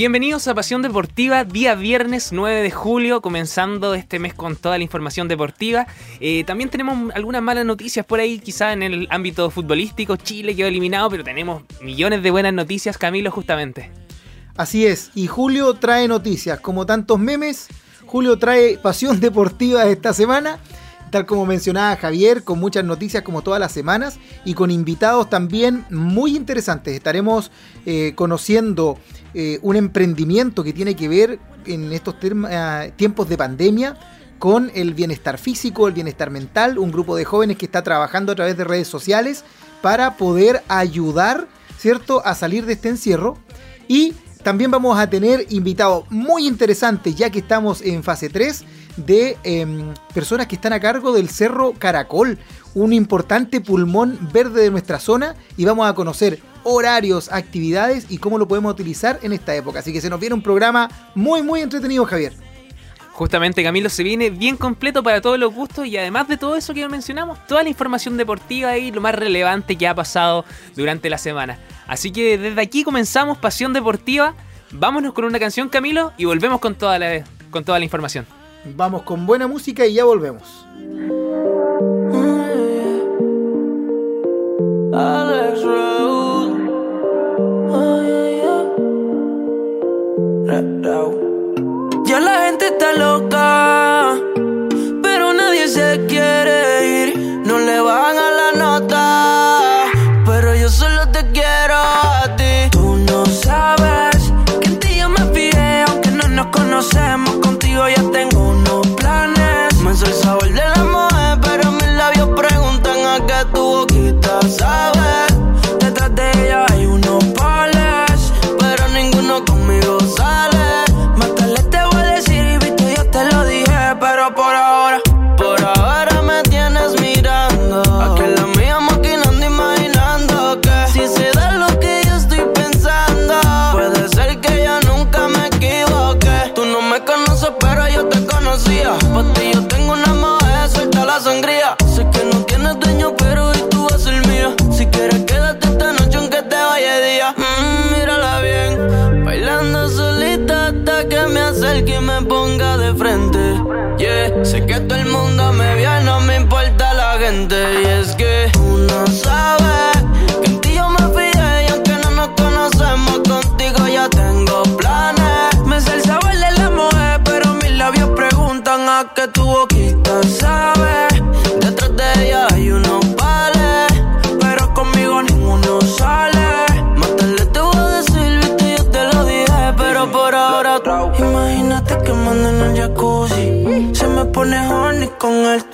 Bienvenidos a Pasión Deportiva, día viernes 9 de julio, comenzando este mes con toda la información deportiva. Eh, también tenemos algunas malas noticias por ahí, quizá en el ámbito futbolístico. Chile quedó eliminado, pero tenemos millones de buenas noticias, Camilo, justamente. Así es, y Julio trae noticias, como tantos memes, Julio trae Pasión Deportiva esta semana tal como mencionaba Javier, con muchas noticias como todas las semanas y con invitados también muy interesantes. Estaremos eh, conociendo eh, un emprendimiento que tiene que ver en estos eh, tiempos de pandemia con el bienestar físico, el bienestar mental, un grupo de jóvenes que está trabajando a través de redes sociales para poder ayudar, ¿cierto?, a salir de este encierro. Y también vamos a tener invitados muy interesantes, ya que estamos en fase 3 de em, personas que están a cargo del Cerro Caracol, un importante pulmón verde de nuestra zona y vamos a conocer horarios, actividades y cómo lo podemos utilizar en esta época. Así que se nos viene un programa muy muy entretenido, Javier. Justamente Camilo se viene bien completo para todos los gustos y además de todo eso que mencionamos, toda la información deportiva y lo más relevante que ha pasado durante la semana. Así que desde aquí comenzamos Pasión Deportiva. Vámonos con una canción Camilo y volvemos con toda la, con toda la información. Vamos con buena música y ya volvemos. Ya la gente está loca, y me ponga de frente. Yeah, sé que todo el mundo me ve, no me importa la gente. Y es que uno sabe jacuzzi. Se me pone horny con el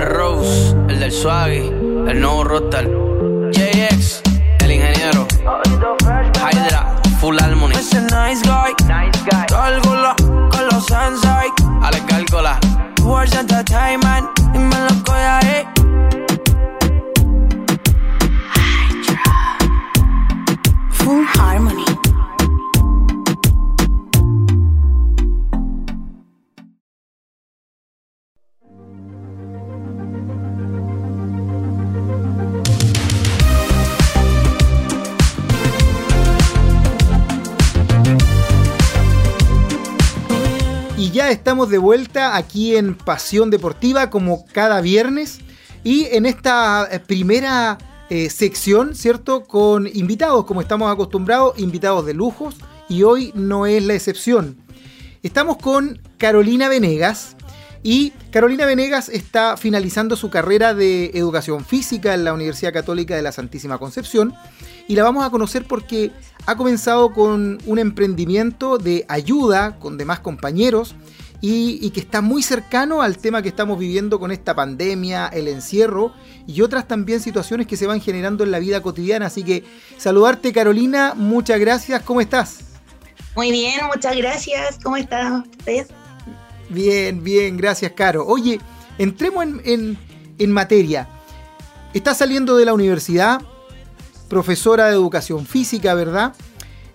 Alex Rose el Swaggy, el nuevo Rockstar, JX, el ingeniero, Hydra, Full Harmony, ese nice guy, nice guy, Cálcula, con los Sensei, Ale Cálcula, Words Entertainment, y me lo coge ahí. Full Harmony. Estamos de vuelta aquí en Pasión Deportiva como cada viernes. Y en esta eh, primera eh, sección, ¿cierto? Con invitados, como estamos acostumbrados, invitados de lujos, y hoy no es la excepción. Estamos con Carolina Venegas, y Carolina Venegas está finalizando su carrera de educación física en la Universidad Católica de la Santísima Concepción. Y la vamos a conocer porque ha comenzado con un emprendimiento de ayuda con demás compañeros y, que está muy cercano al tema que estamos viviendo con esta pandemia, el encierro y otras también situaciones que se van generando en la vida cotidiana. Así que saludarte Carolina, muchas gracias, ¿cómo estás? Muy bien, muchas gracias, ¿cómo están ustedes? Bien, bien, gracias, Caro. Oye, entremos en, materia. Estás saliendo de la universidad, profesora de educación física, ¿verdad?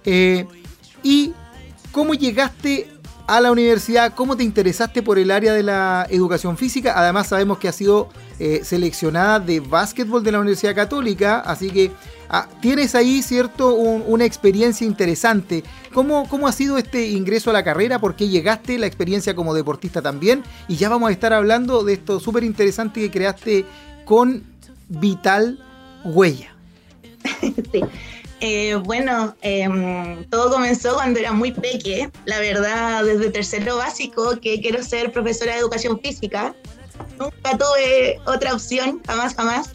Eh, ¿Y cómo llegaste a la universidad? ¿Cómo te interesaste por el área de la educación física? Además sabemos que has sido eh, seleccionada de básquetbol de la Universidad Católica, así que Ah, tienes ahí, ¿cierto?, una experiencia interesante. ¿Cómo, ¿Cómo ha sido este ingreso a la carrera? ¿Por qué llegaste? La experiencia como deportista también. Y ya vamos a estar hablando de esto súper interesante que creaste con Vital Huella. Sí. Eh, bueno, em, todo comenzó cuando era muy peque. La verdad, desde tercero básico, que quiero ser profesora de educación física. Nunca tuve otra opción, jamás, jamás.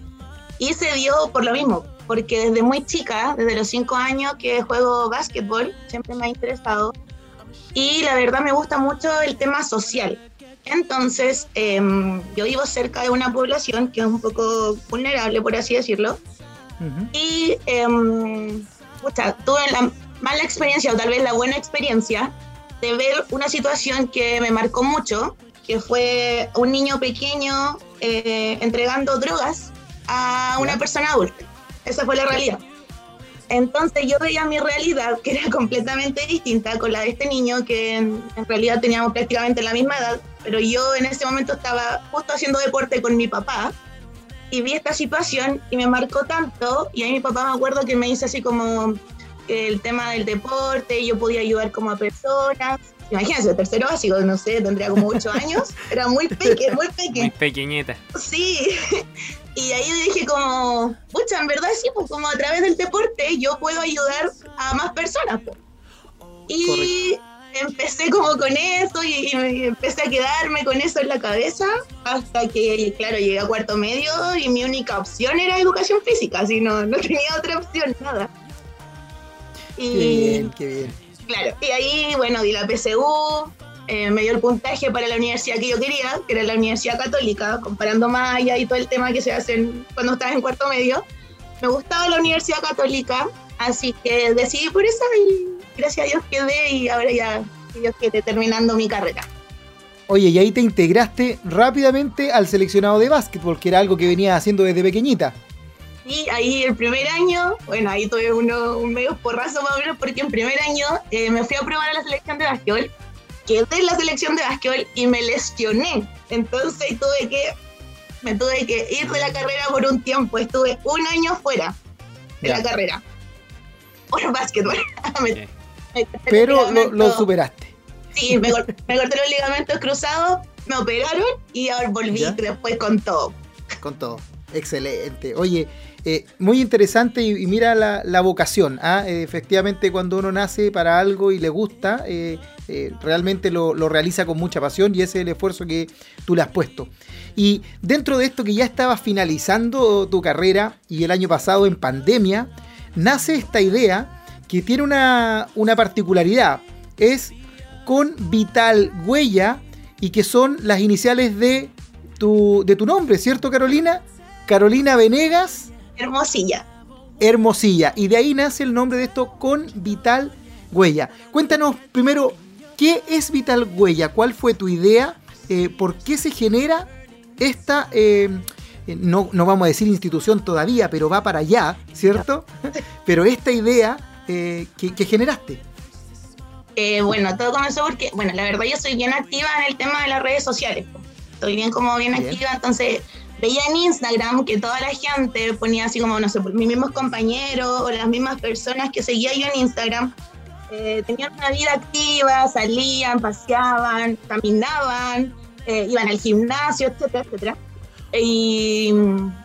Y se dio por lo mismo, porque desde muy chica, desde los cinco años que juego básquetbol, siempre me ha interesado. Y la verdad me gusta mucho el tema social. Entonces, em, yo vivo cerca de una población que es un poco vulnerable, por así decirlo. Y eh, tuve la mala experiencia, o tal vez la buena experiencia, de ver una situación que me marcó mucho, que fue un niño pequeño eh, entregando drogas a una persona adulta. Esa fue la realidad. Entonces yo veía mi realidad, que era completamente distinta con la de este niño, que en, realidad teníamos prácticamente la misma edad, pero yo en ese momento estaba justo haciendo deporte con mi papá y vi esta situación y me marcó tanto, y ahí mi papá me acuerdo que me dice así como el tema del deporte, yo podía ayudar como a personas. Imagínense, tercero básico, no sé, tendría como ocho años, era muy pequeña, muy pequeña. Muy pequeñita. Sí, y ahí dije como, pucha, en verdad sí, pues como a través del deporte yo puedo ayudar a más personas. Pues. Y empecé como con eso y, empecé a quedarme con eso en la cabeza hasta que, claro, llegué a cuarto medio y mi única opción era educación física, así no, no tenía otra opción, nada. Y, qué bien, qué bien. Claro, y ahí, bueno, di la PSU, eh, me dio el puntaje para la universidad que yo quería, que era la Universidad Católica, comparando allá y todo el tema que se hace cuando estás en cuarto medio. Me gustaba la Universidad Católica, así que decidí por eso y gracias a Dios quedé y ahora ya, Dios quiere, terminando mi carrera. Oye, y ahí te integraste rápidamente al seleccionado de básquetbol, que era algo que venía haciendo desde pequeñita. Sí, ahí el primer año, bueno, ahí tuve uno, un medio porrazo más o menos, porque en primer año eh, me fui a probar a la selección de básquetbol quedé en la selección de básquetbol y me lesioné. Entonces tuve que, me tuve que ir de la carrera por un tiempo. Estuve un año fuera de la carrera. Por básquetbol. Pero lo, superaste. Sí, me, corté los ligamentos cruzados, me operaron y ahora volví después con todo. Con todo. Excelente. Oye, eh, muy interesante y, mira la, vocación. ¿ah? Eh, efectivamente, cuando uno nace para algo y le gusta, eh, realmente lo, realiza con mucha pasión y ese es el esfuerzo que tú le has puesto. Y dentro de esto que ya estabas finalizando tu carrera y el año pasado en pandemia, nace esta idea que tiene una, una particularidad. Es con Vital Huella y que son las iniciales de tu, de tu nombre, ¿cierto Carolina? Carolina Venegas Hermosilla. Hermosilla. Y de ahí nace el nombre de esto con Vital Huella. Cuéntanos primero, ¿qué es Vital Huella? ¿Cuál fue tu idea? Eh, ¿Por qué se genera esta, eh, no, no, vamos a decir institución todavía, pero va para allá, ¿cierto? pero esta idea eh, que, generaste. bueno, todo comenzó porque, bueno, la verdad yo soy bien activa en el tema de las redes sociales. Estoy bien como bien. activa, entonces veía en Instagram que toda la gente ponía así como, no sé, mis mismos compañeros o las mismas personas que seguía yo en Instagram, eh, tenían una vida activa, salían, paseaban, caminaban, eh, iban al gimnasio, etcétera, etcétera. Y,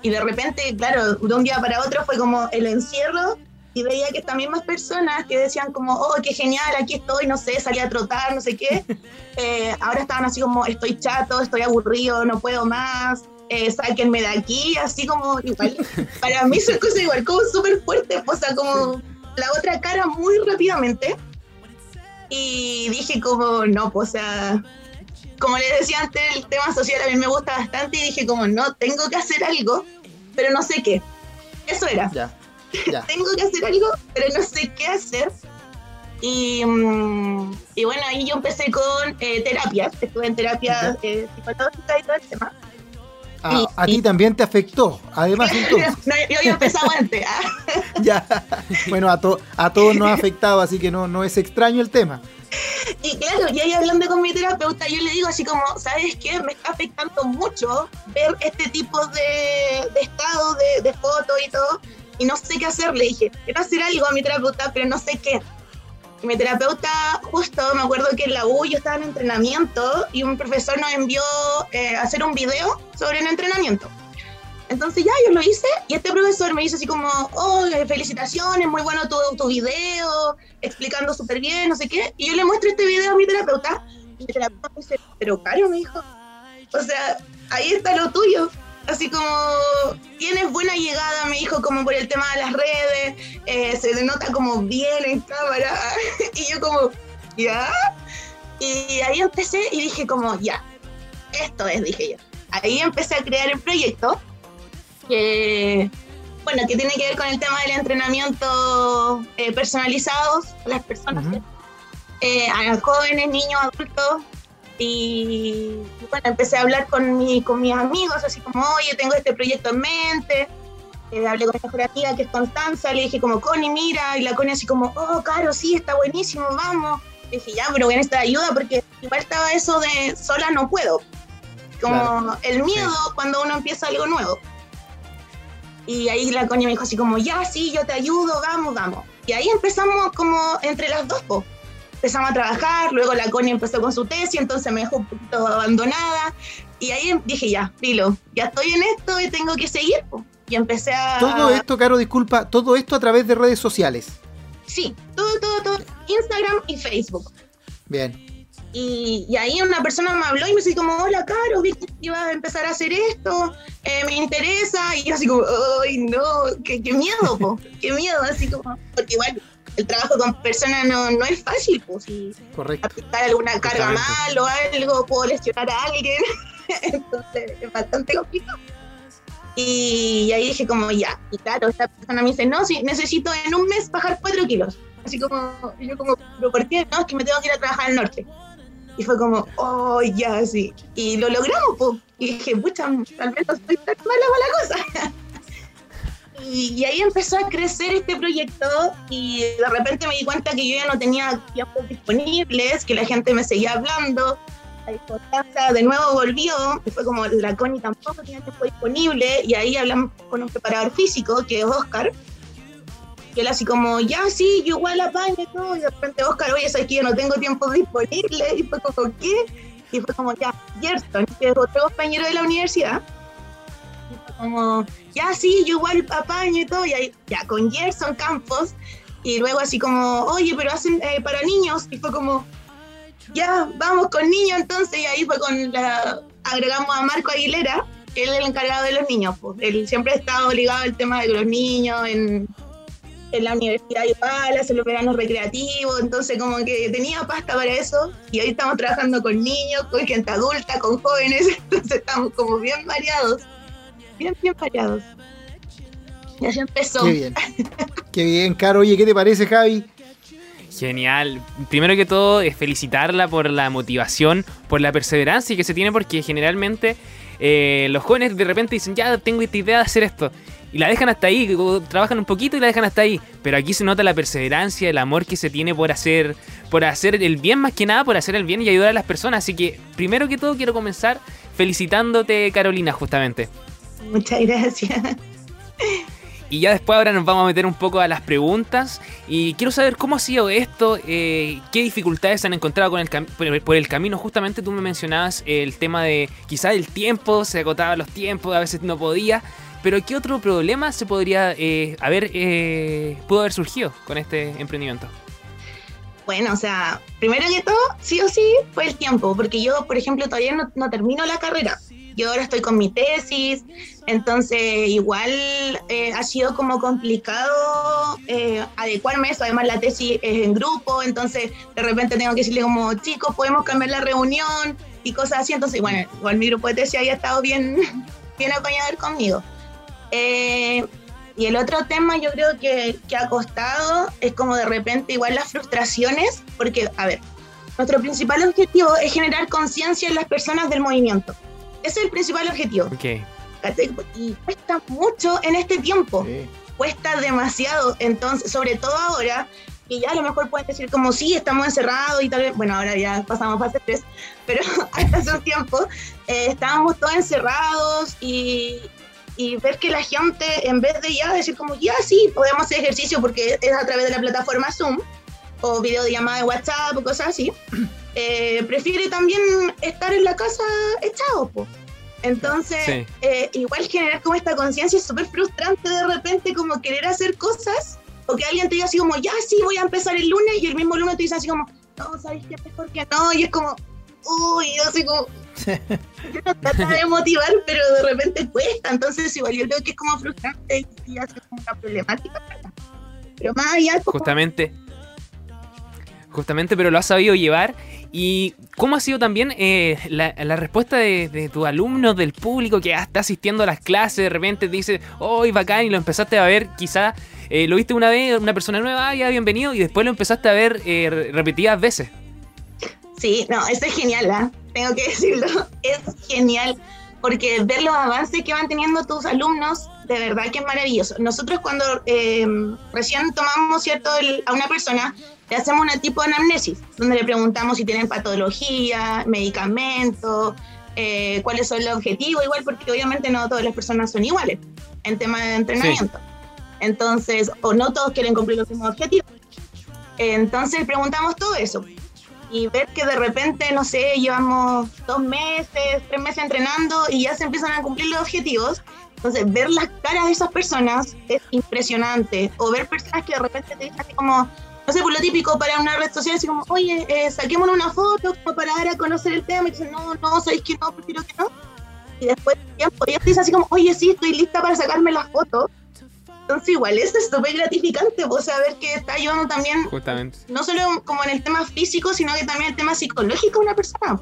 y de repente, claro, de un día para otro fue como el encierro y veía que también más personas que decían como, oh, qué genial, aquí estoy, no sé, salí a trotar, no sé qué, eh, ahora estaban así como, estoy chato, estoy aburrido, no puedo más, eh, sáquenme de aquí, así como, igual, para mí son cosas igual, como súper fuerte, o sea, como la otra cara muy rápidamente. Y dije como, no, pues, o sea, como les decía antes, el tema social a mí me gusta bastante y dije como, no, tengo que hacer algo, pero no sé qué. Eso era. Ya, ya. tengo que hacer algo, pero no sé qué hacer. Y, mm, y bueno, ahí yo empecé con eh, terapias, estuve en terapia eh, psicológica y todo el tema. Ah, Y- a ti también te afectó, además entonces. No, yo había empezado antes. ah. ya. Bueno, a, to- a todos nos ha afectado, así que no, no es extraño el tema. Y claro, y ahí hablando con mi terapeuta, yo le digo así como, ¿sabes qué? Me está afectando mucho ver este tipo de, de estado, de, de fotos y todo, y no sé qué hacer. Le dije, quiero hacer algo a mi terapeuta, pero no sé qué. Y mi terapeuta, justo me acuerdo que en la U yo estaba en entrenamiento y un profesor nos envió eh, a hacer un video sobre el entrenamiento. Entonces ya yo lo hice y este profesor me dice así como, oh, felicitaciones, muy bueno tu, tu video, explicando súper bien, no sé qué. Y yo le muestro este video a mi terapeuta y mi terapeuta me dice, pero Caro, me dijo, o sea, ahí está lo tuyo. Así como tienes buena llegada, me dijo, como por el tema de las redes, eh, se denota como bien en cámara. y yo como, ¿ya? Y ahí empecé y dije como, ya, esto es, dije yo. Ahí empecé a crear el proyecto que, bueno, que tiene que ver con el tema del entrenamiento eh, personalizados a las personas, eh, a jóvenes, niños, adultos. Y bueno, empecé a hablar con, mi, con mis amigos, así como, oye, tengo este proyecto en mente. Eh, hablé con mi mejor amiga que es Constanza, le dije como, Connie, mira, y la Connie así como, oh, Caro, sí, está buenísimo, vamos. Le dije, ya, pero voy a necesitar ayuda porque igual estaba eso de sola no puedo. Como Claro. el miedo cuando uno empieza algo nuevo. Y ahí la coña me dijo así como, ya, sí, yo te ayudo, vamos, vamos. Y ahí empezamos como entre las dos, po. Empezamos a trabajar, luego la coña empezó con su tesis, entonces me dejó un poquito abandonada. Y ahí dije, ya, filo, ya estoy en esto y tengo que seguir, po. Y empecé a... Todo esto, Caro, disculpa, todo esto a través de redes sociales. Sí, todo, todo, todo. Instagram y Facebook. Bien. Y, y ahí una persona me habló y me dice como, hola, Caro, vi que ibas a empezar a hacer esto, eh, me interesa. Y yo así como, ay, no, qué, qué miedo, po, qué miedo, así como, porque igual el trabajo con personas no, no es fácil, pues, si Correcto. aplicar alguna carga mal o algo, puedo lesionar a alguien, entonces es bastante complicado. Y ahí dije como, ya, y claro, esta persona me dice, no, sí, necesito en un mes bajar 4 kilos. Así como, yo como, pero ¿por qué? No, es que me tengo que ir a trabajar al norte. Y fue como, oh, ya, sí. Y lo logramos, pues. Y dije, pucha, tal vez no estoy tan mala para la cosa. y, ahí empezó a crecer este proyecto y de repente me di cuenta que yo ya no tenía tiempos disponibles, que la gente me seguía hablando. La importancia de nuevo volvió, y fue como la Connie tampoco tenía tiempo disponible, y ahí hablamos con un preparador físico, que es Oscar, que él así como, ya sí, yo igual apaño y todo, y de repente Oscar, oye, sabes que yo no tengo tiempo disponible, y fue como, ¿qué? Y fue como, ya, Gerson, que es otro compañero de la universidad, como, ya sí, yo igual apaño y todo, y ahí, ya, con Gerson Campos, y luego así como, oye, pero hacen eh, para niños, y fue como, ya, vamos con niños entonces, y ahí fue con la, agregamos a Marco Aguilera, que él es el encargado de los niños, pues, él siempre ha estado ligado al tema de los niños, en, en la universidad igual, hacer los veranos recreativos, entonces como que tenía pasta para eso, y hoy estamos trabajando con niños, con gente adulta, con jóvenes, entonces estamos como bien variados, bien, bien variados. Y así empezó. Qué bien. Qué bien, Caro. Oye, ¿qué te parece, Javi? Genial. Primero que todo, es felicitarla por la motivación, por la perseverancia que se tiene, porque generalmente eh, los jóvenes de repente dicen, ya tengo esta idea de hacer esto. Y la dejan hasta ahí, trabajan un poquito y la dejan hasta ahí. Pero aquí se nota la perseverancia, el amor que se tiene por hacer, por hacer el bien, más que nada, por hacer el bien y ayudar a las personas. Así que, primero que todo, quiero comenzar felicitándote, Carolina, justamente. Muchas gracias. Y ya después ahora nos vamos a meter un poco a las preguntas. Y quiero saber cómo ha sido esto, eh, qué dificultades se han encontrado con el por, el camino. Justamente tú me mencionabas el tema de quizás el tiempo, se agotaban los tiempos, a veces no podía. Pero ¿qué otro problema se podría eh, haber, eh, pudo haber surgido con este emprendimiento? Bueno, o sea, primero que todo, sí o sí, fue el tiempo, porque yo, por ejemplo, todavía no, no termino la carrera. Yo ahora estoy con mi tesis, entonces igual eh, ha sido como complicado eh, adecuarme eso. Además la tesis es en grupo, entonces de repente tengo que decirle como, chicos, podemos cambiar la reunión y cosas así. Entonces, bueno, igual mi grupo de tesis haya estado bien, bien acompañado conmigo. Eh, y el otro tema yo creo que, que ha costado es como de repente igual las frustraciones, porque, a ver, nuestro principal objetivo es generar conciencia en las personas del movimiento. Ese es el principal objetivo. Okay. Y cuesta mucho en este tiempo. Cuesta demasiado. Entonces, sobre todo ahora, que ya a lo mejor pueden decir como sí, estamos encerrados y tal vez, bueno, ahora ya pasamos fase 3, pero hasta hace un tiempo eh, estábamos todos encerrados y, y ver que la gente, en vez de ya decir como, ya sí, podemos hacer ejercicio porque es a través de la plataforma Zoom o video de llamada de WhatsApp o cosas así, eh, prefiere también estar en la casa echado. Entonces, eh, igual generar como esta conciencia es súper frustrante de repente como querer hacer cosas o que alguien te diga así como, ya sí, voy a empezar el lunes y el mismo lunes te dice así como, no, ¿sabes qué? Mejor que no. Y es como, uy, yo así como, trata de motivar, pero de repente cuesta. Entonces, igual yo creo que es como frustrante y hace como una problemática. Pero más allá. Justamente. Justamente, pero lo has sabido llevar. ¿Y cómo ha sido también eh, la, respuesta de, tus alumnos, del público que está asistiendo a las clases? De repente te dice, ¡oh, bacán! Y lo empezaste a ver, quizás eh, lo viste una vez, una persona nueva, ah, ya bienvenido, y después lo empezaste a ver eh, repetidas veces. Sí, no, eso es genial, ¿eh? tengo que decirlo, es genial, porque ver los avances que van teniendo tus alumnos, de verdad que es maravilloso. Nosotros cuando eh, recién tomamos, ¿cierto?, a una persona, le hacemos una tipo de anamnesis, donde le preguntamos si tienen patología, medicamentos, eh, cuáles son los objetivos, igual porque obviamente no todas las personas son iguales en tema de entrenamiento. Entonces, o no todos quieren cumplir los mismos objetivos. Entonces preguntamos todo eso y ver que de repente, no sé, llevamos dos meses, tres meses entrenando y ya se empiezan a cumplir los objetivos. Entonces, ver las caras de esas personas es impresionante. O ver personas que de repente te dicen así como, no sé, por lo típico para una red social, así como, oye, eh, saquémonos una foto para dar a conocer el tema. Y dicen, no, no, sabéis que no, prefiero que no. Y después de tiempo, te dicen así como, oye, sí, estoy lista para sacarme la foto. Entonces igual eso es súper gratificante, vos saber que está ayudando también, Justamente. no solo como en el tema físico, sino que también el tema psicológico de una persona.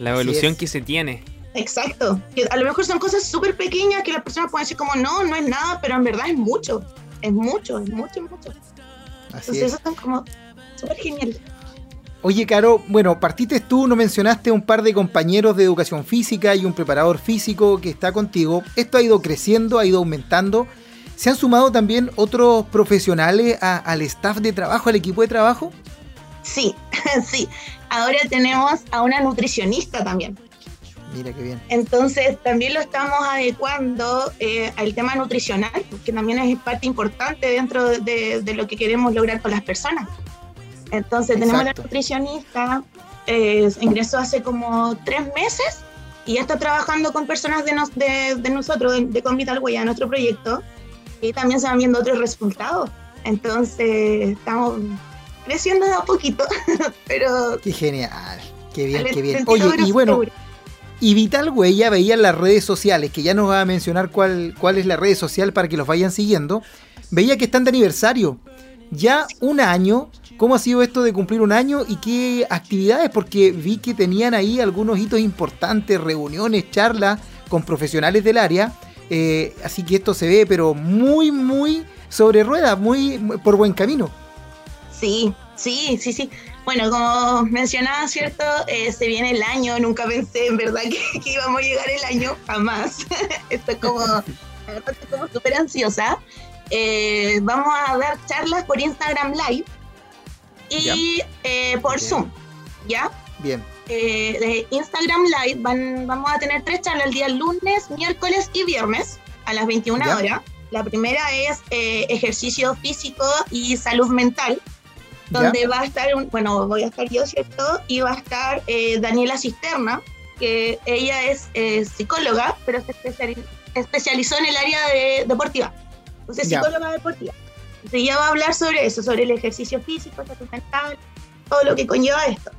La evolución que se tiene. Exacto. Que a lo mejor son cosas súper pequeñas que las personas pueden decir como no, no es nada, pero en verdad es mucho. Es mucho, es mucho, es mucho. Entonces eso es como súper genial. Oye, Caro, bueno, partiste tú, no mencionaste un par de compañeros de educación física y un preparador físico que está contigo. Esto ha ido creciendo, ha ido aumentando. ¿Se han sumado también otros profesionales al staff de trabajo, al equipo de trabajo? Sí, sí. Ahora tenemos a una nutricionista también. Mira qué bien. Entonces también lo estamos adecuando eh, al tema nutricional, que también es parte importante dentro de lo que queremos lograr con las personas. Entonces tenemos la nutricionista, eh, ingresó hace como tres meses y ya está trabajando con personas de, de, nosotros, de, de Convital Huella, nuestro proyecto, y también se van viendo otros resultados. Entonces estamos creciendo de a poquito, pero... Qué genial, qué bien, qué bien. Oye, y bueno... Y Vital Huella veía en las redes sociales, que ya nos va a mencionar cuál, cuál es la red social para que los vayan siguiendo, veía que están de aniversario. Ya un año ¿Cómo ha sido esto de cumplir un año y qué actividades? Porque vi que tenían ahí algunos hitos importantes, reuniones, charlas con profesionales del área. Eh, así que esto se ve, pero muy, muy sobre ruedas, muy, por buen camino. Sí, sí, sí, sí. Bueno, como mencionaba, ¿cierto? Eh, se viene el año, nunca pensé en verdad que, íbamos a llegar el año, jamás. Estoy como, como súper ansiosa. Eh, vamos a dar charlas por Instagram Live y eh, por Zoom, ¿ya? Bien. Eh, de Instagram Live van, vamos a tener tres charlas el día lunes, miércoles y viernes. a las 21 Ya. horas. La primera es eh, ejercicio físico y salud mental, donde va a estar, un- bueno, voy a estar yo, ¿cierto? Y va a estar eh, Daniela Cisterna, que ella es eh, psicóloga, pero se especiali- especializó en el área de, deportiva. Entonces, Ya. psicóloga deportiva. Entonces, ella va a hablar sobre eso, sobre el ejercicio físico, salud mental, todo lo que conlleva esto.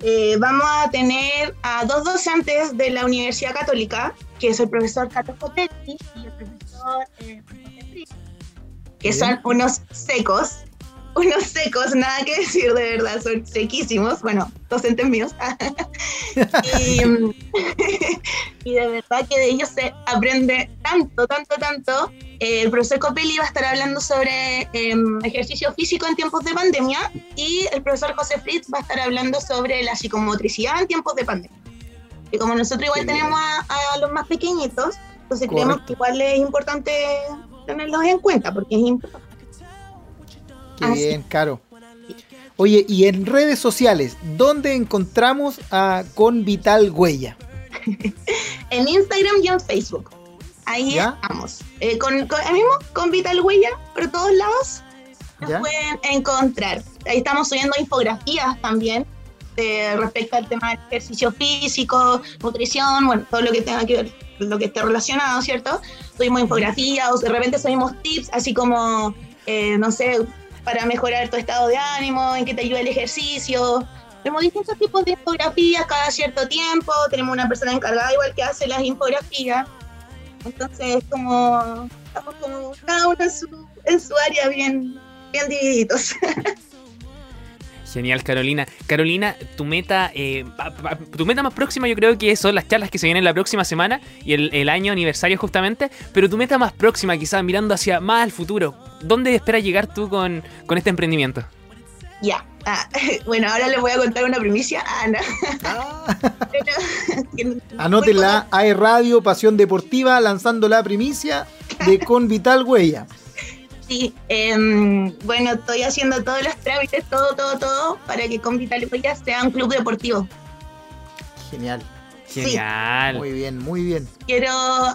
Eh, vamos a tener a dos docentes de la Universidad Católica, que es el profesor Carlos Cotetti y el profesor eh, que son unos secos, unos secos, nada que decir de verdad, son sequísimos, bueno, docentes míos. y, y de verdad que de ellos se aprende tanto, tanto, tanto. Eh, el profesor Copelli va a estar hablando sobre em, ejercicio físico en tiempos de pandemia y el profesor José Fritz va a estar hablando sobre la psicomotricidad en tiempos de pandemia. Y como nosotros igual bien. tenemos a, a los más pequeñitos, entonces creemos Correcto. que igual es importante tenerlos en cuenta porque es importante. Qué Así. bien, Caro. Oye, y en redes sociales, ¿dónde encontramos a Con Vital Huella? En Instagram y en Facebook. Ahí ¿Ya? estamos. Eh, con, con, ahí mismo, con Vital Huella, por todos lados. Nos ¿Ya? pueden encontrar. Ahí estamos subiendo infografías también de, respecto al tema del ejercicio físico, nutrición, bueno, todo lo que tenga que ver, lo que esté relacionado, ¿cierto? Subimos infografías o de repente subimos tips, así como, eh, no sé, para mejorar tu estado de ánimo, en qué te ayuda el ejercicio. Tenemos distintos tipos de infografías cada cierto tiempo, tenemos una persona encargada igual que hace las infografías. Entonces, como, estamos como cada uno en su, en su área bien, bien divididos. Genial, Carolina. Carolina, tu meta, eh, pa- pa- tu meta más próxima yo creo que son las charlas que se vienen la próxima semana y el, el año aniversario justamente, pero tu meta más próxima quizás mirando hacia más al futuro, ¿dónde esperas llegar tú con, con este emprendimiento? Ya. Ah, bueno, ahora les voy a contar una primicia. Ah, no. Pero- que- Anótenla, AE Radio, Pasión Deportiva, lanzando la primicia de Con Vital Huella. Sí, em, bueno, estoy haciendo todos los trámites, todo, todo, todo, para que con Vital Huella sea un club deportivo. Genial. Sí. Genial. Muy bien, muy bien. Quiero,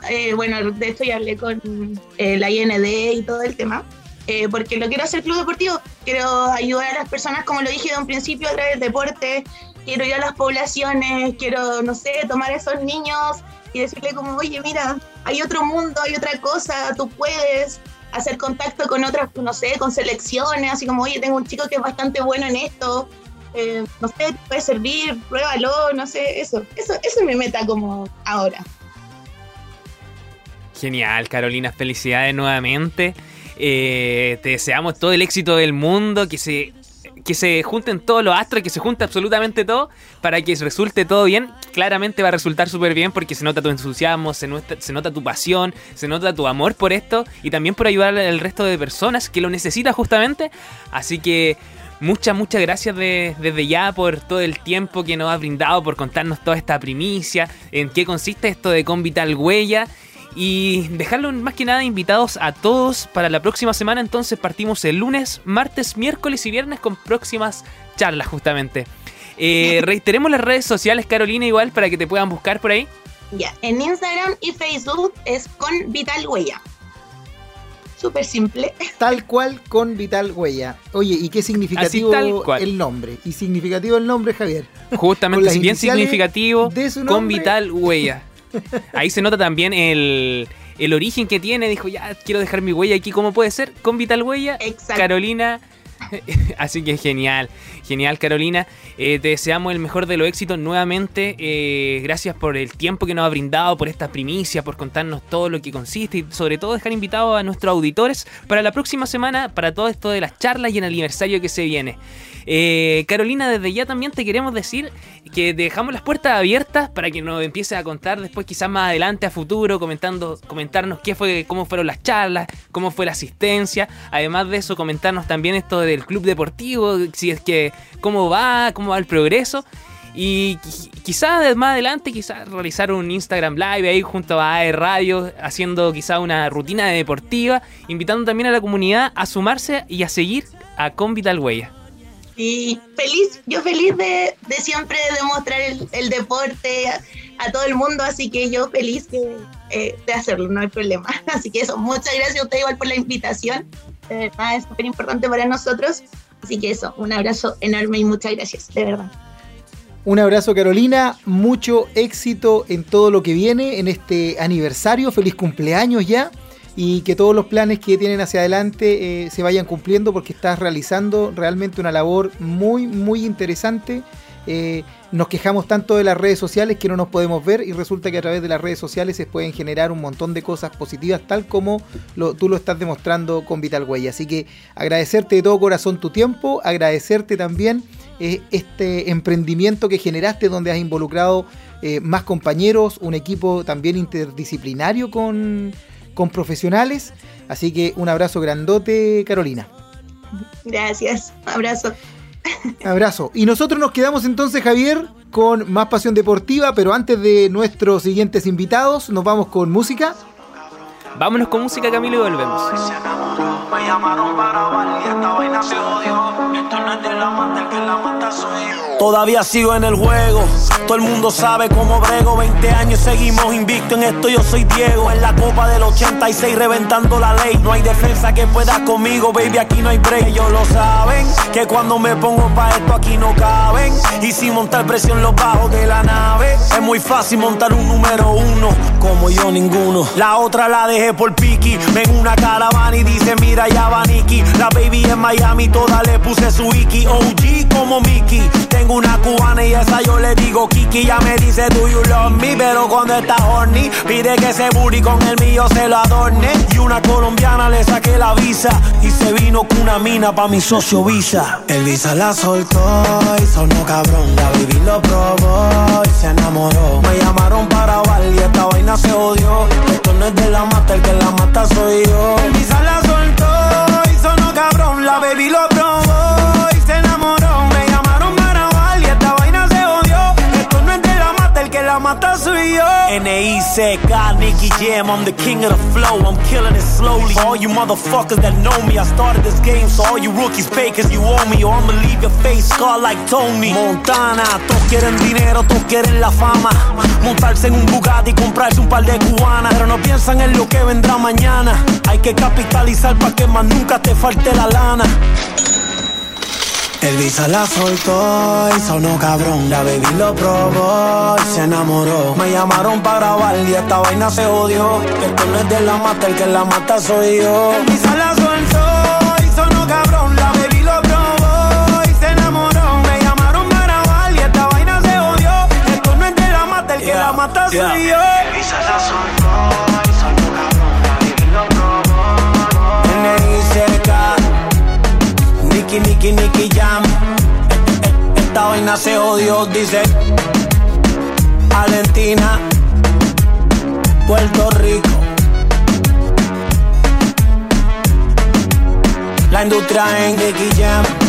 eh, bueno, de esto ya hablé con eh, la IND y todo el tema, eh, porque lo quiero hacer club deportivo. Quiero ayudar a las personas, como lo dije de un principio, a través del deporte. Quiero ir a las poblaciones, quiero, no sé, tomar a esos niños y decirle como, oye, mira, hay otro mundo, hay otra cosa, tú puedes hacer contacto con otras, no sé, con selecciones, así como, oye, tengo un chico que es bastante bueno en esto, eh, no sé, puede servir, pruébalo, no sé, eso, eso, eso es mi meta como ahora. Genial, Carolina, felicidades nuevamente. Eh, te deseamos todo el éxito del mundo, que se, que se junten todos los astros, que se junte absolutamente todo para que resulte todo bien. Claramente va a resultar súper bien porque se nota tu entusiasmo, se nota, se nota tu pasión, se nota tu amor por esto y también por ayudar al resto de personas que lo necesitan justamente. Así que muchas, muchas gracias de- desde ya por todo el tiempo que nos has brindado, por contarnos toda esta primicia, en qué consiste esto de Convital Huella y dejarlos más que nada invitados a todos para la próxima semana. Entonces partimos el lunes, martes, miércoles y viernes con próximas charlas justamente. Eh, reiteremos las redes sociales, Carolina, igual para que te puedan buscar por ahí. Ya, en Instagram y Facebook es con Vital Huella. Súper simple. Tal cual con Vital Huella. Oye, ¿y qué significativo Así tal cual. el nombre? Y significativo el nombre, Javier. Justamente, bien significativo, de su con vital huella. Ahí se nota también el, el origen que tiene. Dijo, ya quiero dejar mi huella aquí. ¿Cómo puede ser? Con vital huella. Exacto. Carolina. Así que genial, genial Carolina. Eh, te deseamos el mejor de los éxitos nuevamente. Eh, gracias por el tiempo que nos ha brindado, por esta primicia, por contarnos todo lo que consiste y sobre todo dejar invitados a nuestros auditores para la próxima semana, para todo esto de las charlas y el aniversario que se viene. Eh, Carolina, desde ya también te queremos decir que dejamos las puertas abiertas para que nos empieces a contar después, quizás más adelante a futuro, comentando, comentarnos qué fue, cómo fueron las charlas, cómo fue la asistencia. Además de eso, comentarnos también esto del club deportivo, si es que cómo va, cómo va el progreso. Y qui- quizás más adelante, quizás realizar un Instagram Live ahí junto a AE Radio, haciendo quizás una rutina deportiva, invitando también a la comunidad a sumarse y a seguir a Convital Huella. Y feliz, yo feliz de, de siempre demostrar el, el deporte a, a todo el mundo, así que yo feliz que, eh, de hacerlo, no hay problema. Así que eso, muchas gracias a usted igual por la invitación. De verdad es súper importante para nosotros. Así que eso, un abrazo enorme y muchas gracias, de verdad. Un abrazo Carolina, mucho éxito en todo lo que viene en este aniversario, feliz cumpleaños ya y que todos los planes que tienen hacia adelante eh, se vayan cumpliendo porque estás realizando realmente una labor muy muy interesante eh, nos quejamos tanto de las redes sociales que no nos podemos ver y resulta que a través de las redes sociales se pueden generar un montón de cosas positivas tal como tú lo estás demostrando con Vital Way. Así que agradecerte de todo corazón tu tiempo, agradecerte también eh, este emprendimiento que generaste donde has involucrado eh, más compañeros, un equipo también interdisciplinario con, con profesionales. Así que un abrazo grandote, Carolina. Gracias, abrazo. Abrazo. Y nosotros nos quedamos entonces, Javier, con más pasión deportiva, pero antes de nuestros siguientes invitados, nos vamos con música. Vámonos con música, Camilo, y volvemos. Todavía sigo en el juego, todo el mundo sabe cómo brego. 20 años seguimos invicto en esto, yo soy Diego. En la copa del 86 reventando la ley. No hay defensa que pueda conmigo, baby, aquí no hay break. Ellos lo saben, que cuando me pongo pa' esto aquí no caben. Y sin montar presión los bajos de la nave, es muy fácil montar un número uno, como yo ninguno. La otra la dejé por Piki, ven una caravana y dice, mira ya va Nicky. La baby en Miami, toda le puse su Iki. OG como Mickey. Tengo una cubana y esa yo le digo Kiki. Ya me dice, do you love me? Pero cuando está horny, pide que se booty con el mío se lo adorne. Y una colombiana le visa y se vino con una mina pa' mi socio Visa. El Visa la soltó y sonó cabrón. La baby lo probó y se enamoró. Me llamaron para bal y esta vaina se odió. Esto no es de la mata, el que la mata soy yo. El Visa la soltó y sonó cabrón. La baby lo soy yo. N-E-C-K, Nicky Jam, I'm the king of the flow. I'm killing it slowly. For all you motherfuckers that know me, I started this game, so all you rookies pay cause you owe me. Or I'ma leave your face scarred like Tony. Montana, todos quieren dinero, todos quieren la fama. Montarse en un Bugatti y comprarse un par de cubanas. Pero no piensan en lo que vendrá mañana. Hay que capitalizar para que más nunca te falte la lana. El Visa la soltó y sonó cabrón. La baby lo probó enamoró. Me llamaron para grabar y esta vaina se odió. Esto no es de la mata, el que la mata soy yo. Visa la soltó y sonó cabrón. La baby lo probó y se enamoró. Me llamaron para grabar y esta vaina se odió. Esto no es de la mata, el que la mata soy yo. Visa la soltó y sonó cabrón. La baby lo probó. N-I-C-K. Nicky, Nicky, Nicky Jam. Esta vaina se odió, dice Valentina, Puerto Rico. La industria en Jam.